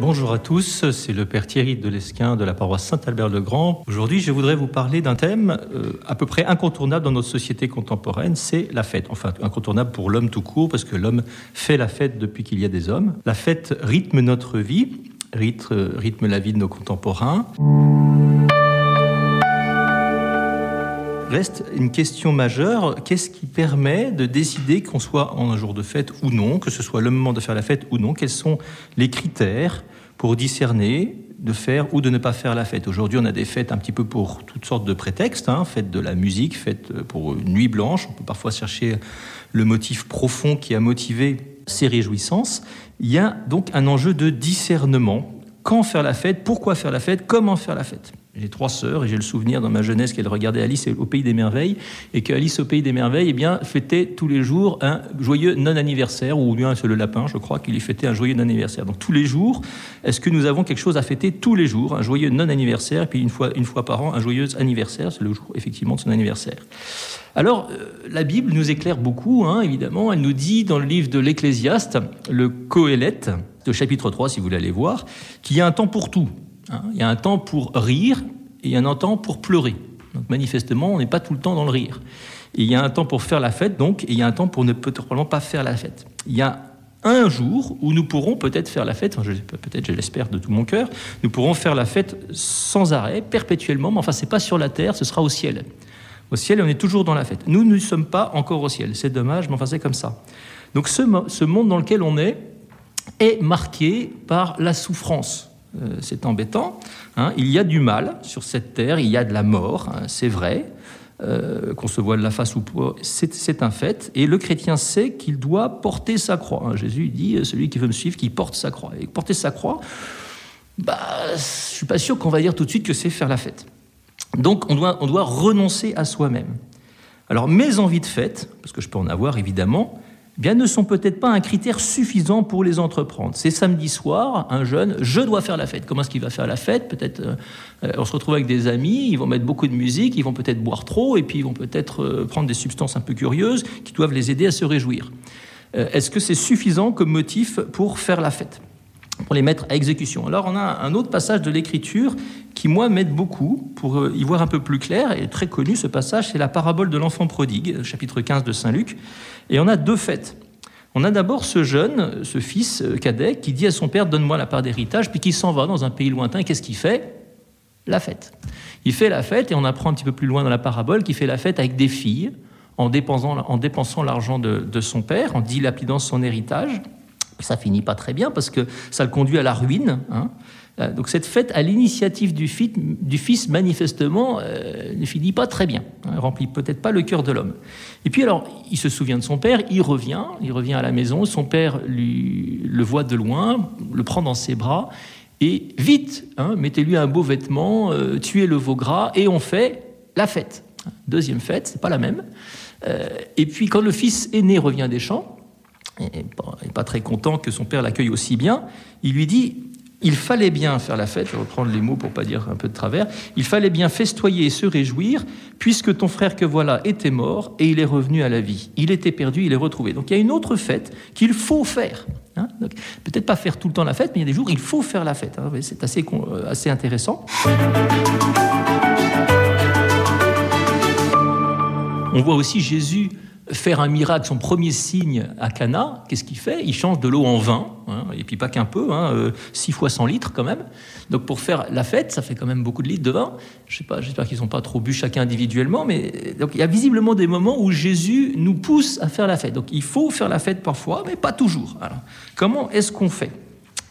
Bonjour à tous, c'est le Père Thierry de Lesquin de la paroisse Saint-Albert-le-Grand. Aujourd'hui, je voudrais vous parler d'un thème euh, à peu près incontournable dans notre société contemporaine, c'est la fête. Enfin, incontournable pour l'homme tout court, parce que l'homme fait la fête depuis qu'il y a des hommes. La fête rythme notre vie, rythme, rythme la vie de nos contemporains. Reste une question majeure, qu'est-ce qui permet de décider qu'on soit en un jour de fête ou non, que ce soit le moment de faire la fête ou non Quels sont les critères pour discerner de faire ou de ne pas faire la fête. Aujourd'hui, on a des fêtes un petit peu pour toutes sortes de prétextes, hein, de la musique, fête pour une nuit blanche, on peut parfois chercher le motif profond qui a motivé ces réjouissances. Il y a donc un enjeu de discernement. Quand faire la fête? Pourquoi faire la fête? Comment faire la fête? J'ai trois sœurs et j'ai le souvenir dans ma jeunesse qu'elle regardait Alice au Pays des Merveilles et qu'Alice au Pays des Merveilles eh bien, fêtait tous les jours un joyeux non-anniversaire, ou bien c'est le lapin, je crois, qu'il y fêtait un joyeux non-anniversaire. Donc tous les jours, est-ce que nous avons quelque chose à fêter tous les jours Un joyeux non-anniversaire, et puis une fois, une fois par an, un joyeux anniversaire, c'est le jour effectivement de son anniversaire. Alors, euh, la Bible nous éclaire beaucoup, hein, évidemment. Elle nous dit dans le livre de l'Ecclésiaste, le Coëlette, de chapitre 3, si vous voulez voir, qu'il y a un temps pour tout. Hein. Il y a un temps pour rire et il y a un temps pour pleurer. Donc manifestement, on n'est pas tout le temps dans le rire. il y a un temps pour faire la fête, donc, et il y a un temps pour ne probablement pas faire la fête. Il y a un jour où nous pourrons peut-être faire la fête, peut-être je l'espère de tout mon cœur, nous pourrons faire la fête sans arrêt, perpétuellement, mais enfin c'est pas sur la terre, ce sera au ciel. Au ciel, on est toujours dans la fête. Nous ne sommes pas encore au ciel, c'est dommage, mais enfin c'est comme ça. Donc ce, ce monde dans lequel on est est marqué par la souffrance. Euh, c'est embêtant. Hein. Il y a du mal sur cette terre, il y a de la mort, hein, c'est vrai. Euh, qu'on se voile la face ou pas, c'est un fait. Et le chrétien sait qu'il doit porter sa croix. Hein. Jésus dit euh, celui qui veut me suivre, qui porte sa croix. Et porter sa croix, bah, je suis pas sûr qu'on va dire tout de suite que c'est faire la fête. Donc on doit, on doit renoncer à soi-même. Alors mes envies de fête, parce que je peux en avoir évidemment, bien, ne sont peut-être pas un critère suffisant pour les entreprendre. C'est samedi soir, un jeune, je dois faire la fête. Comment est-ce qu'il va faire la fête? Peut-être, euh, on se retrouve avec des amis, ils vont mettre beaucoup de musique, ils vont peut-être boire trop, et puis ils vont peut-être euh, prendre des substances un peu curieuses qui doivent les aider à se réjouir. Euh, est-ce que c'est suffisant comme motif pour faire la fête? Pour les mettre à exécution. Alors on a un autre passage de l'Écriture qui, moi, m'aide beaucoup pour y voir un peu plus clair, et très connu ce passage, c'est la parabole de l'enfant prodigue, chapitre 15 de Saint Luc. Et on a deux fêtes. On a d'abord ce jeune, ce fils euh, cadet, qui dit à son père Donne-moi la part d'héritage, puis qui s'en va dans un pays lointain. Qu'est-ce qu'il fait? La fête. Il fait la fête, et on apprend un petit peu plus loin dans la parabole qu'il fait la fête avec des filles, en dépensant, en dépensant l'argent de, son père, en dilapidant son héritage. Ça finit pas très bien parce que ça le conduit à la ruine. Hein. Euh, donc cette fête, à l'initiative du, fils, manifestement, euh, ne finit pas très bien. Elle hein, remplit peut-être pas le cœur de l'homme. Et puis alors, il se souvient de son père, il revient, il revient à la maison, son père lui, le voit de loin, le prend dans ses bras, et vite, hein, mettez-lui un beau vêtement, euh, tuez le veau gras, et on fait la fête. Deuxième fête, c'est pas la même. et puis quand le fils aîné revient des champs, et pas très content que son père l'accueille aussi bien, il lui dit il fallait bien faire la fête, je vais reprendre les mots pour pas dire un peu de travers, il fallait bien festoyer et se réjouir, puisque ton frère que voilà était mort et il est revenu à la vie. Il était perdu, il est retrouvé. Donc il y a une autre fête qu'il faut faire. Hein. Peut-être pas faire tout le temps la fête, mais il y a des jours où il faut faire la fête. Hein. C'est euh, assez intéressant. On voit aussi Jésus faire un miracle, son premier signe à Cana, qu'est-ce qu'il fait? Il change de l'eau en vin, hein, et puis pas qu'un peu, hein, 6 euh, fois 100 litres quand même. Donc pour faire la fête, ça fait quand même beaucoup de litres de vin. Je sais pas, j'espère qu'ils n'ont pas trop bu chacun individuellement, mais donc il y a visiblement des moments où Jésus nous pousse à faire la fête. Donc il faut faire la fête parfois, mais pas toujours. Comment est-ce qu'on fait?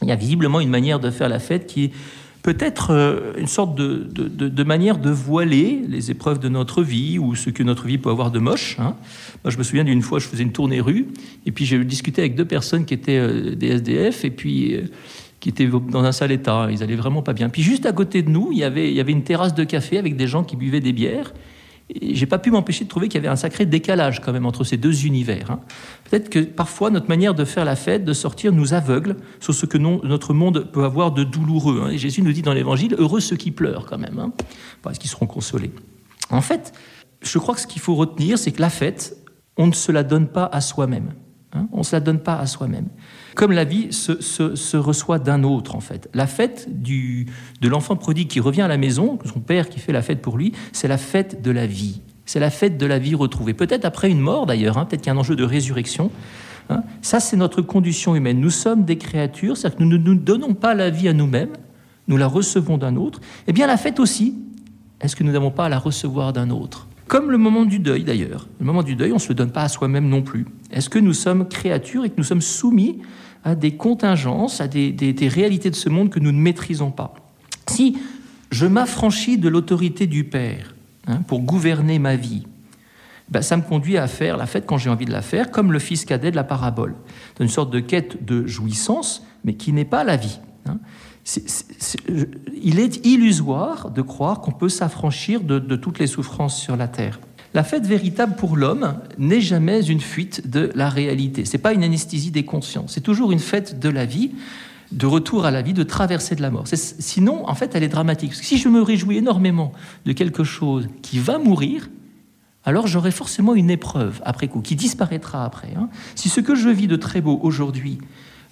Il y a visiblement une manière de faire la fête qui est peut-être euh, une sorte de, manière de voiler les épreuves de notre vie ou ce que notre vie peut avoir de moche. Hein. Moi, je me souviens d'une fois, je faisais une tournée rue, et puis j'ai discuté avec deux personnes qui étaient euh, des SDF, et puis euh, qui étaient dans un sale état. Ils allaient vraiment pas bien. Puis juste à côté de nous, il y avait, il y avait une terrasse de café avec des gens qui buvaient des bières j'ai pas pu m'empêcher de trouver qu'il y avait un sacré décalage quand même entre ces deux univers. Hein. Peut-être que parfois notre manière de faire la fête, de sortir, nous aveugle sur ce que notre monde peut avoir de douloureux. Hein. Et Jésus nous dit dans l'Évangile heureux ceux qui pleurent quand même, hein, parce qu'ils seront consolés. En fait, je crois que ce qu'il faut retenir, c'est que la fête, on ne se la donne pas à soi-même. Hein. on ne se la donne pas à soi-même. Comme la vie se, reçoit d'un autre, en fait. La fête du, de l'enfant prodigue qui revient à la maison, son père qui fait la fête pour lui, c'est la fête de la vie. C'est la fête de la vie retrouvée. Peut-être après une mort, d'ailleurs, hein, peut-être qu'il y a un enjeu de résurrection. Hein. Ça, c'est notre condition humaine. Nous sommes des créatures, c'est-à-dire que nous ne nous donnons pas la vie à nous-mêmes, nous la recevons d'un autre. Eh bien, la fête aussi, est-ce que nous n'avons pas à la recevoir d'un autre? Comme le moment du deuil, d'ailleurs. Le moment du deuil, on ne se le donne pas à soi-même non plus. Est-ce que nous sommes créatures et que nous sommes soumis à des contingences, à des, réalités de ce monde que nous ne maîtrisons pas Si je m'affranchis de l'autorité du Père hein, pour gouverner ma vie, ben, ça me conduit à faire la fête quand j'ai envie de la faire, comme le fils cadet de la parabole, dans une sorte de quête de jouissance, mais qui n'est pas la vie. Hein. Il est illusoire de croire qu'on peut s'affranchir de, toutes les souffrances sur la terre. La fête véritable pour l'homme n'est jamais une fuite de la réalité. C'est pas une anesthésie des consciences. C'est toujours une fête de la vie, de retour à la vie, de traversée de la mort. Sinon, en fait, elle est dramatique. si je me réjouis énormément de quelque chose qui va mourir, alors j'aurai forcément une épreuve après coup, qui disparaîtra après. Hein. Si ce que je vis de très beau aujourd'hui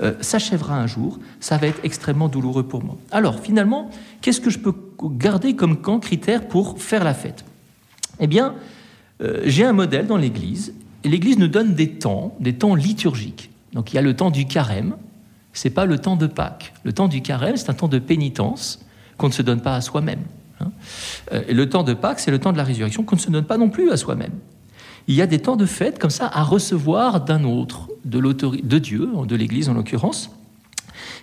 euh, s'achèvera un jour, ça va être extrêmement douloureux pour moi. Alors finalement, qu'est-ce que je peux garder comme critère pour faire la fête? Eh bien, euh, j'ai un modèle dans l'Église, l'Église nous donne des temps, des temps liturgiques. Donc il y a le temps du carême, c'est pas le temps de Pâques. Le temps du carême, c'est un temps de pénitence qu'on ne se donne pas à soi-même. Hein. Euh, et le temps de Pâques, c'est le temps de la résurrection qu'on ne se donne pas non plus à soi-même. Il y a des temps de fête comme ça à recevoir d'un autre, de, de Dieu, de l'Église en l'occurrence.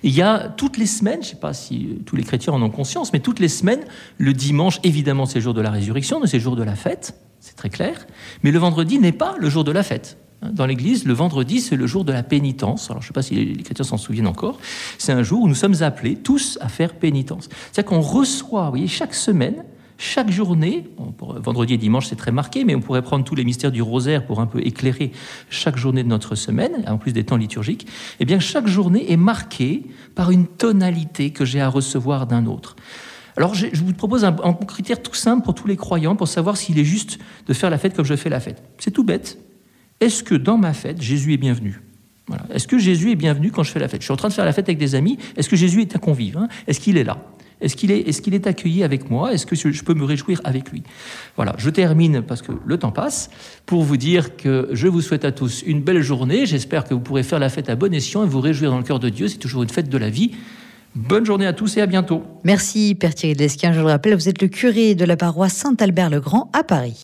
Il y a toutes les semaines, je ne sais pas si euh, tous les chrétiens en ont conscience, mais toutes les semaines, le dimanche, évidemment, c'est le jour de la résurrection, c'est le jour de la fête, c'est très clair, mais le vendredi n'est pas le jour de la fête. Dans l'Église, le vendredi, c'est le jour de la pénitence. Alors, je ne sais pas si les chrétiens s'en souviennent encore. C'est un jour où nous sommes appelés tous à faire pénitence. C'est-à-dire qu'on reçoit, vous voyez, chaque semaine, chaque journée, vendredi et dimanche c'est très marqué, mais on pourrait prendre tous les mystères du rosaire pour un peu éclairer chaque journée de notre semaine, en plus des temps liturgiques, eh bien chaque journée est marquée par une tonalité que j'ai à recevoir d'un autre. Alors je vous propose un, critère tout simple pour tous les croyants pour savoir s'il est juste de faire la fête comme je fais la fête. C'est tout bête est-ce que dans ma fête, Jésus est bienvenu? Est-ce que Jésus est bienvenu quand je fais la fête? Je suis en train de faire la fête avec des amis. Est-ce que Jésus est un convive hein? Est-ce qu'il est là? Est-ce qu'il est, accueilli avec moi? Est-ce que je peux me réjouir avec lui? Voilà, je termine parce que le temps passe pour vous dire que je vous souhaite à tous une belle journée. J'espère que vous pourrez faire la fête à bon escient et vous réjouir dans le cœur de Dieu. C'est toujours une fête de la vie. Bonne journée à tous et à bientôt. Merci Père Thierry Lesquin. Je le rappelle, vous êtes le curé de la paroisse Saint-Albert-le-Grand à Paris.